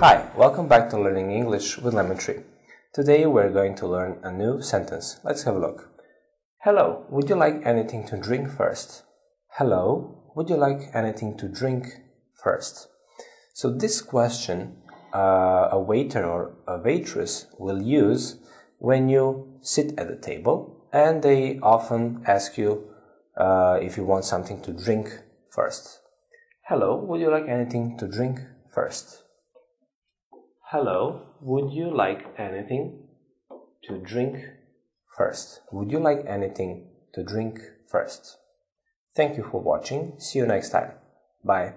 Hi, welcome back to Learning English with Lemon Tree. Today we're going to learn a new sentence. Let's have a look. Hello, would you like anything to drink first? Hello, would you like anything to drink first? So this question uh, a waiter or a waitress will use when you sit at the table and they often ask you uh, if you want something to drink first. Hello, would you like anything to drink first? Hello, would you like anything to drink first? Would you like anything to drink first? Thank you for watching. See you next time. Bye.